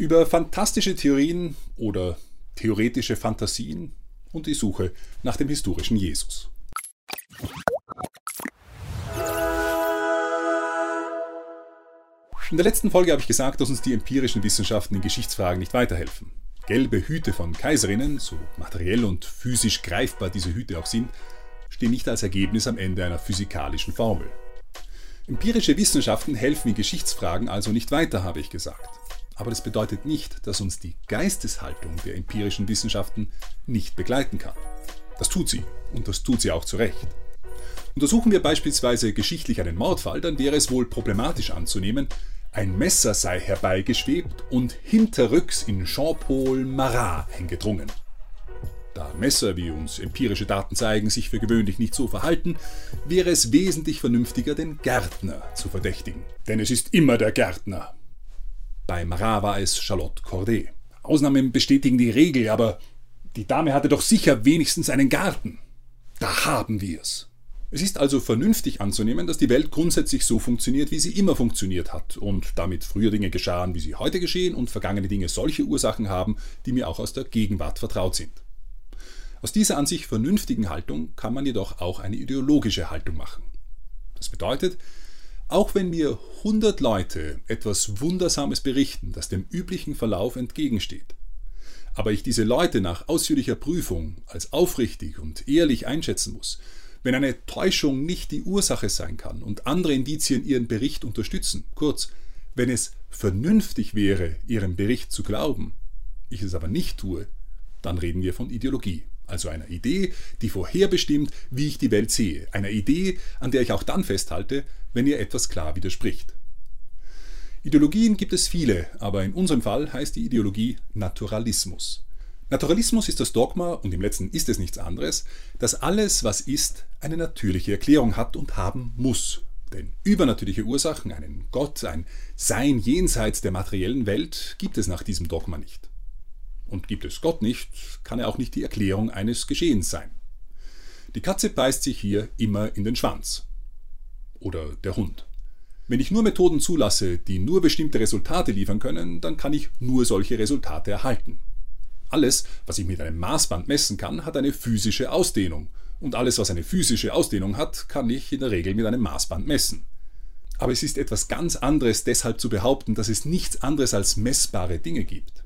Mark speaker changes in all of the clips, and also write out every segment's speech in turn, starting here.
Speaker 1: über fantastische Theorien oder theoretische Fantasien und die Suche nach dem historischen Jesus. In der letzten Folge habe ich gesagt, dass uns die empirischen Wissenschaften in Geschichtsfragen nicht weiterhelfen. Gelbe Hüte von Kaiserinnen, so materiell und physisch greifbar diese Hüte auch sind, stehen nicht als Ergebnis am Ende einer physikalischen Formel. Empirische Wissenschaften helfen in Geschichtsfragen also nicht weiter, habe ich gesagt. Aber das bedeutet nicht, dass uns die Geisteshaltung der empirischen Wissenschaften nicht begleiten kann. Das tut sie und das tut sie auch zu Recht. Untersuchen wir beispielsweise geschichtlich einen Mordfall, dann wäre es wohl problematisch anzunehmen, ein Messer sei herbeigeschwebt und hinterrücks in Jean-Paul Marat eingedrungen. Da Messer, wie uns empirische Daten zeigen, sich für gewöhnlich nicht so verhalten, wäre es wesentlich vernünftiger, den Gärtner zu verdächtigen. Denn es ist immer der Gärtner, bei Marat war es Charlotte Corday. Ausnahmen bestätigen die Regel, aber die Dame hatte doch sicher wenigstens einen Garten. Da haben wir's. Es ist also vernünftig anzunehmen, dass die Welt grundsätzlich so funktioniert, wie sie immer funktioniert hat und damit früher Dinge geschahen, wie sie heute geschehen und vergangene Dinge solche Ursachen haben, die mir auch aus der Gegenwart vertraut sind. Aus dieser an sich vernünftigen Haltung kann man jedoch auch eine ideologische Haltung machen. Das bedeutet, auch wenn mir 100 Leute etwas Wundersames berichten, das dem üblichen Verlauf entgegensteht, aber ich diese Leute nach ausführlicher Prüfung als aufrichtig und ehrlich einschätzen muss, wenn eine Täuschung nicht die Ursache sein kann und andere Indizien ihren Bericht unterstützen, kurz, wenn es vernünftig wäre, ihrem Bericht zu glauben, ich es aber nicht tue, dann reden wir von Ideologie also einer Idee, die vorherbestimmt, wie ich die Welt sehe, einer Idee, an der ich auch dann festhalte, wenn ihr etwas klar widerspricht. Ideologien gibt es viele, aber in unserem Fall heißt die Ideologie Naturalismus. Naturalismus ist das Dogma, und im letzten ist es nichts anderes, dass alles, was ist, eine natürliche Erklärung hat und haben muss. Denn übernatürliche Ursachen, einen Gott, ein Sein jenseits der materiellen Welt, gibt es nach diesem Dogma nicht. Und gibt es Gott nicht, kann er auch nicht die Erklärung eines Geschehens sein. Die Katze beißt sich hier immer in den Schwanz. Oder der Hund. Wenn ich nur Methoden zulasse, die nur bestimmte Resultate liefern können, dann kann ich nur solche Resultate erhalten. Alles, was ich mit einem Maßband messen kann, hat eine physische Ausdehnung. Und alles, was eine physische Ausdehnung hat, kann ich in der Regel mit einem Maßband messen. Aber es ist etwas ganz anderes deshalb zu behaupten, dass es nichts anderes als messbare Dinge gibt.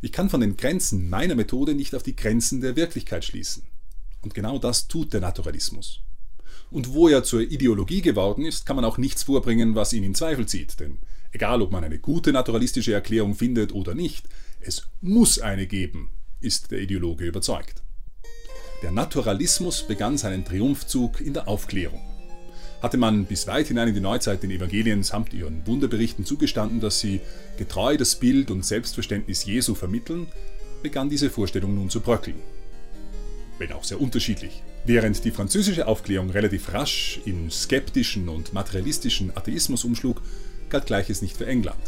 Speaker 1: Ich kann von den Grenzen meiner Methode nicht auf die Grenzen der Wirklichkeit schließen. Und genau das tut der Naturalismus. Und wo er zur Ideologie geworden ist, kann man auch nichts vorbringen, was ihn in Zweifel zieht. Denn egal, ob man eine gute naturalistische Erklärung findet oder nicht, es muss eine geben, ist der Ideologe überzeugt. Der Naturalismus begann seinen Triumphzug in der Aufklärung. Hatte man bis weit hinein in die Neuzeit den Evangelien samt ihren Wunderberichten zugestanden, dass sie getreu das Bild und Selbstverständnis Jesu vermitteln, begann diese Vorstellung nun zu bröckeln. Wenn auch sehr unterschiedlich. Während die französische Aufklärung relativ rasch in skeptischen und materialistischen Atheismus umschlug, galt Gleiches nicht für England.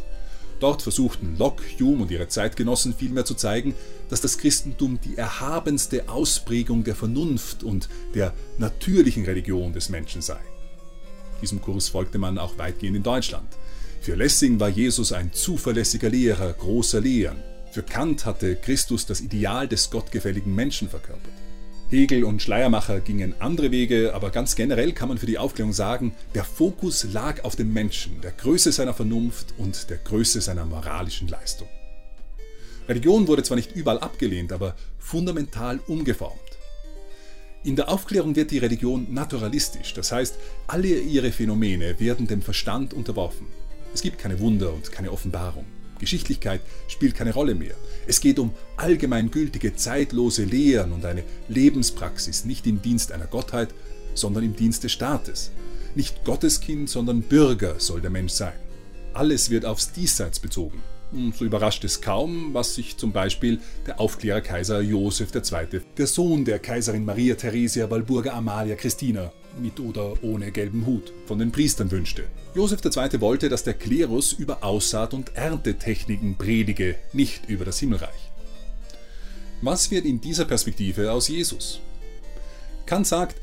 Speaker 1: Dort versuchten Locke, Hume und ihre Zeitgenossen vielmehr zu zeigen, dass das Christentum die erhabenste Ausprägung der Vernunft und der natürlichen Religion des Menschen sei. Diesem Kurs folgte man auch weitgehend in Deutschland. Für Lessing war Jesus ein zuverlässiger Lehrer großer Lehren. Für Kant hatte Christus das Ideal des gottgefälligen Menschen verkörpert. Hegel und Schleiermacher gingen andere Wege, aber ganz generell kann man für die Aufklärung sagen, der Fokus lag auf dem Menschen, der Größe seiner Vernunft und der Größe seiner moralischen Leistung. Religion wurde zwar nicht überall abgelehnt, aber fundamental umgeformt. In der Aufklärung wird die Religion naturalistisch, das heißt, alle ihre Phänomene werden dem Verstand unterworfen. Es gibt keine Wunder und keine Offenbarung. Geschichtlichkeit spielt keine Rolle mehr. Es geht um allgemeingültige, zeitlose Lehren und eine Lebenspraxis, nicht im Dienst einer Gottheit, sondern im Dienst des Staates. Nicht Gotteskind, sondern Bürger soll der Mensch sein. Alles wird aufs Diesseits bezogen. So überrascht es kaum, was sich zum Beispiel der Aufklärerkaiser Josef II., der Sohn der Kaiserin Maria Theresia Walburga Amalia Christina, mit oder ohne gelben Hut, von den Priestern wünschte. Josef II. wollte, dass der Klerus über Aussaat- und Erntetechniken predige, nicht über das Himmelreich. Was wird in dieser Perspektive aus Jesus? Kant sagt,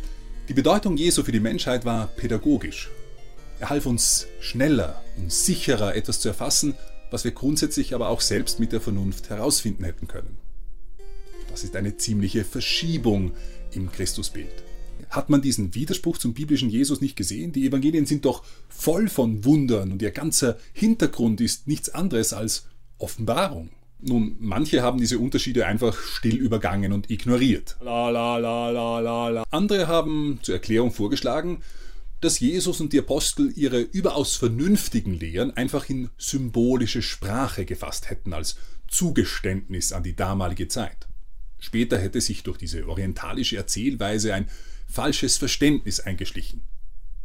Speaker 1: die Bedeutung Jesu für die Menschheit war pädagogisch. Er half uns schneller und sicherer etwas zu erfassen was wir grundsätzlich aber auch selbst mit der Vernunft herausfinden hätten können. Das ist eine ziemliche Verschiebung im Christusbild. Hat man diesen Widerspruch zum biblischen Jesus nicht gesehen? Die Evangelien sind doch voll von Wundern und ihr ganzer Hintergrund ist nichts anderes als Offenbarung. Nun, manche haben diese Unterschiede einfach still übergangen und ignoriert. La, la, la, Andere haben zur Erklärung vorgeschlagen, dass Jesus und die Apostel ihre überaus vernünftigen Lehren einfach in symbolische Sprache gefasst hätten als Zugeständnis an die damalige Zeit. Später hätte sich durch diese orientalische Erzählweise ein falsches Verständnis eingeschlichen.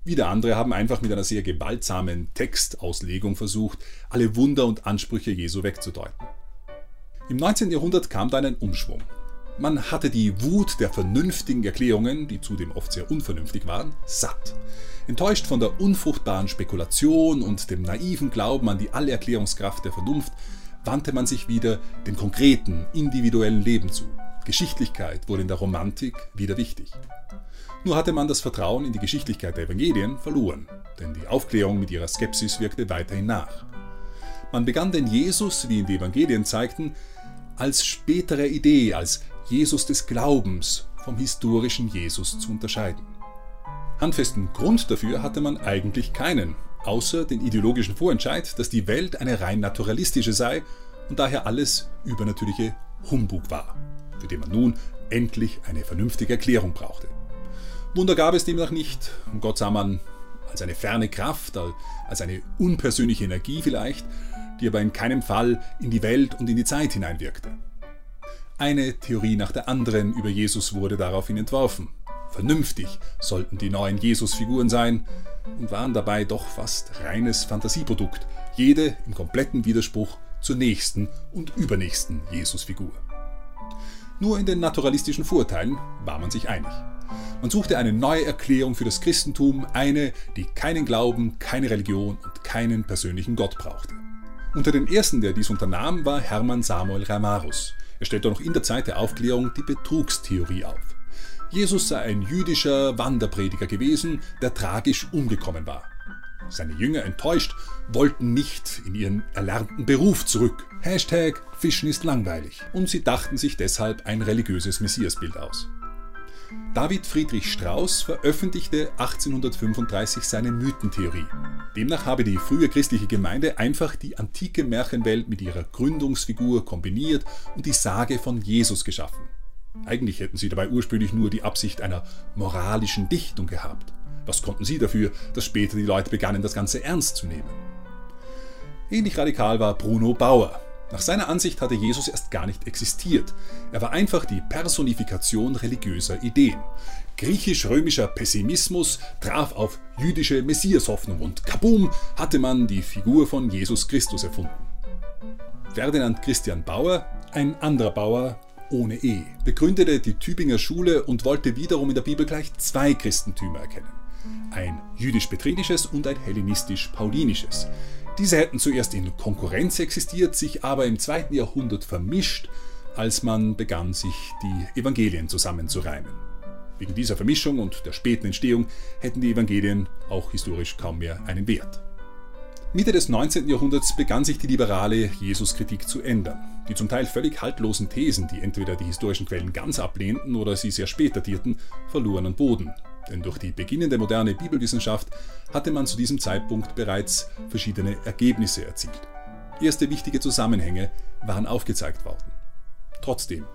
Speaker 1: Wieder andere haben einfach mit einer sehr gewaltsamen Textauslegung versucht, alle Wunder und Ansprüche Jesu wegzudeuten. Im 19. Jahrhundert kam da ein Umschwung. Man hatte die Wut der vernünftigen Erklärungen, die zudem oft sehr unvernünftig waren, satt. Enttäuscht von der unfruchtbaren Spekulation und dem naiven Glauben an die Allerklärungskraft der Vernunft, wandte man sich wieder dem konkreten, individuellen Leben zu. Geschichtlichkeit wurde in der Romantik wieder wichtig. Nur hatte man das Vertrauen in die Geschichtlichkeit der Evangelien verloren, denn die Aufklärung mit ihrer Skepsis wirkte weiterhin nach. Man begann den Jesus, wie ihn die Evangelien zeigten, als spätere Idee, als Jesus des Glaubens vom historischen Jesus zu unterscheiden. Handfesten Grund dafür hatte man eigentlich keinen, außer den ideologischen Vorentscheid, dass die Welt eine rein naturalistische sei und daher alles übernatürliche Humbug war, für den man nun endlich eine vernünftige Erklärung brauchte. Wunder gab es demnach nicht, und Gott sah man als eine ferne Kraft, als eine unpersönliche Energie vielleicht, die aber in keinem Fall in die Welt und in die Zeit hineinwirkte. Eine Theorie nach der anderen über Jesus wurde daraufhin entworfen. Vernünftig sollten die neuen Jesus-Figuren sein und waren dabei doch fast reines Fantasieprodukt, jede im kompletten Widerspruch zur nächsten und übernächsten Jesus-Figur. Nur in den naturalistischen Vorteilen war man sich einig. Man suchte eine neue Erklärung für das Christentum, eine, die keinen Glauben, keine Religion und keinen persönlichen Gott brauchte. Unter den ersten, der dies unternahm, war Hermann Samuel Ramarus. Er stellte noch in der Zeit der Aufklärung die Betrugstheorie auf. Jesus sei ein jüdischer Wanderprediger gewesen, der tragisch umgekommen war. Seine Jünger enttäuscht, wollten nicht in ihren erlernten Beruf zurück. Hashtag Fischen ist langweilig. Und sie dachten sich deshalb ein religiöses Messiasbild aus. David Friedrich Strauss veröffentlichte 1835 seine Mythentheorie. Demnach habe die frühe christliche Gemeinde einfach die antike Märchenwelt mit ihrer Gründungsfigur kombiniert und die Sage von Jesus geschaffen. Eigentlich hätten sie dabei ursprünglich nur die Absicht einer moralischen Dichtung gehabt. Was konnten sie dafür, dass später die Leute begannen, das Ganze ernst zu nehmen? Ähnlich radikal war Bruno Bauer, nach seiner Ansicht hatte Jesus erst gar nicht existiert. Er war einfach die Personifikation religiöser Ideen. Griechisch-römischer Pessimismus traf auf jüdische Messiashoffnung und kabum hatte man die Figur von Jesus Christus erfunden. Ferdinand Christian Bauer, ein anderer Bauer ohne E, begründete die Tübinger Schule und wollte wiederum in der Bibel gleich zwei Christentümer erkennen. Ein jüdisch-petrinisches und ein hellenistisch-paulinisches. Diese hätten zuerst in Konkurrenz existiert, sich aber im zweiten Jahrhundert vermischt, als man begann, sich die Evangelien zusammenzureimen. Wegen dieser Vermischung und der späten Entstehung hätten die Evangelien auch historisch kaum mehr einen Wert. Mitte des 19. Jahrhunderts begann sich die liberale Jesuskritik zu ändern. Die zum Teil völlig haltlosen Thesen, die entweder die historischen Quellen ganz ablehnten oder sie sehr spät datierten, verloren an Boden. Denn durch die beginnende moderne Bibelwissenschaft hatte man zu diesem Zeitpunkt bereits verschiedene Ergebnisse erzielt. Erste wichtige Zusammenhänge waren aufgezeigt worden. Trotzdem,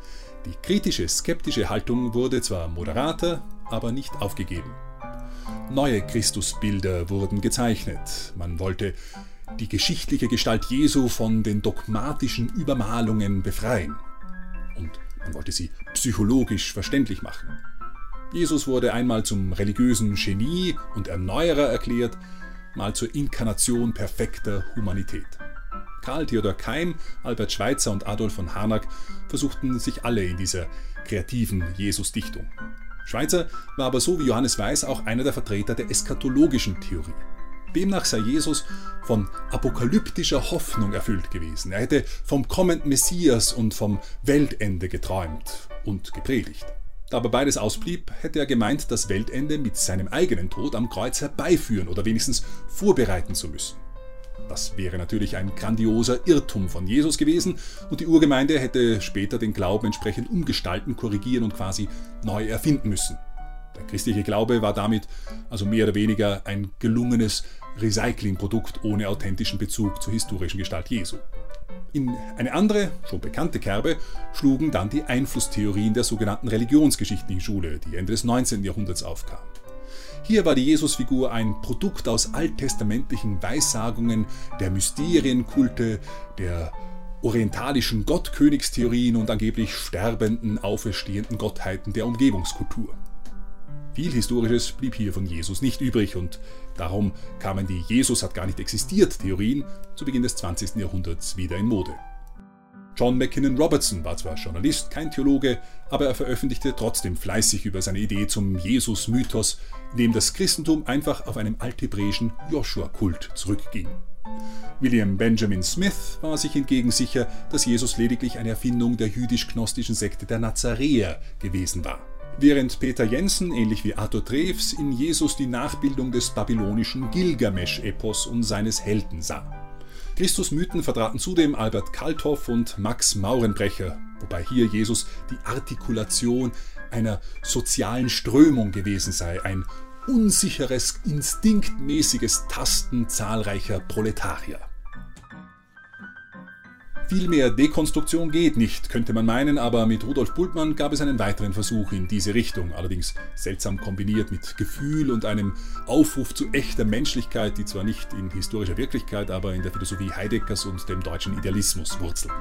Speaker 1: die kritische, skeptische Haltung wurde zwar moderater, aber nicht aufgegeben. Neue Christusbilder wurden gezeichnet. Man wollte die geschichtliche Gestalt Jesu von den dogmatischen Übermalungen befreien. Und man wollte sie psychologisch verständlich machen. Jesus wurde einmal zum religiösen Genie und Erneuerer erklärt, mal zur Inkarnation perfekter Humanität. Karl Theodor Keim, Albert Schweitzer und Adolf von Harnack versuchten sich alle in dieser kreativen Jesus-Dichtung. Schweitzer war aber so wie Johannes Weiß auch einer der Vertreter der eskatologischen Theorie. Demnach sei Jesus von apokalyptischer Hoffnung erfüllt gewesen. Er hätte vom kommenden Messias und vom Weltende geträumt und gepredigt. Da aber beides ausblieb, hätte er gemeint, das Weltende mit seinem eigenen Tod am Kreuz herbeiführen oder wenigstens vorbereiten zu müssen. Das wäre natürlich ein grandioser Irrtum von Jesus gewesen und die Urgemeinde hätte später den Glauben entsprechend umgestalten, korrigieren und quasi neu erfinden müssen. Der christliche Glaube war damit also mehr oder weniger ein gelungenes Recyclingprodukt ohne authentischen Bezug zur historischen Gestalt Jesu. In eine andere, schon bekannte Kerbe schlugen dann die Einflusstheorien der sogenannten religionsgeschichtlichen Schule, die Ende des 19. Jahrhunderts aufkam. Hier war die Jesusfigur ein Produkt aus alttestamentlichen Weissagungen, der Mysterienkulte, der orientalischen Gottkönigstheorien und angeblich sterbenden, auferstehenden Gottheiten der Umgebungskultur. Viel Historisches blieb hier von Jesus nicht übrig und darum kamen die Jesus hat gar nicht existiert Theorien zu Beginn des 20. Jahrhunderts wieder in Mode. John Mackinnon Robertson war zwar Journalist, kein Theologe, aber er veröffentlichte trotzdem fleißig über seine Idee zum Jesus-Mythos, in dem das Christentum einfach auf einem althebräischen Joshua-Kult zurückging. William Benjamin Smith war sich hingegen sicher, dass Jesus lediglich eine Erfindung der jüdisch-gnostischen Sekte der Nazaräer gewesen war während Peter Jensen, ähnlich wie Arthur Treves, in Jesus die Nachbildung des babylonischen Gilgamesch-Epos und seines Helden sah. Christusmythen vertraten zudem Albert Kalthoff und Max Maurenbrecher, wobei hier Jesus die Artikulation einer sozialen Strömung gewesen sei, ein unsicheres, instinktmäßiges Tasten zahlreicher Proletarier. Viel mehr Dekonstruktion geht nicht, könnte man meinen, aber mit Rudolf Bultmann gab es einen weiteren Versuch in diese Richtung, allerdings seltsam kombiniert mit Gefühl und einem Aufruf zu echter Menschlichkeit, die zwar nicht in historischer Wirklichkeit, aber in der Philosophie Heideggers und dem deutschen Idealismus wurzelten.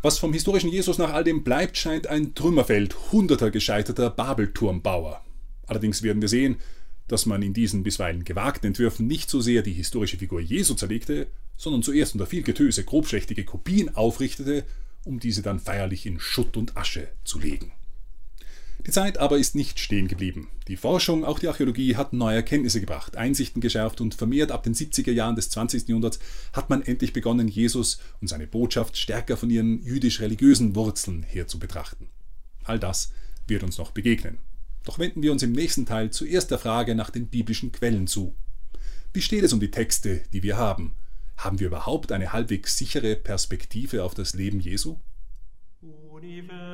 Speaker 1: Was vom historischen Jesus nach all dem bleibt, scheint ein Trümmerfeld hunderter gescheiterter Babelturmbauer. Allerdings werden wir sehen, dass man in diesen bisweilen gewagten Entwürfen nicht so sehr die historische Figur Jesu zerlegte, sondern zuerst unter viel Getöse grobschlächtige Kopien aufrichtete, um diese dann feierlich in Schutt und Asche zu legen. Die Zeit aber ist nicht stehen geblieben. Die Forschung, auch die Archäologie, hat neue Erkenntnisse gebracht, Einsichten geschärft und vermehrt ab den 70er Jahren des 20. Jahrhunderts hat man endlich begonnen, Jesus und seine Botschaft stärker von ihren jüdisch-religiösen Wurzeln her zu betrachten. All das wird uns noch begegnen. Doch wenden wir uns im nächsten Teil zuerst der Frage nach den biblischen Quellen zu. Wie steht es um die Texte, die wir haben? Haben wir überhaupt eine halbwegs sichere Perspektive auf das Leben Jesu? Universum.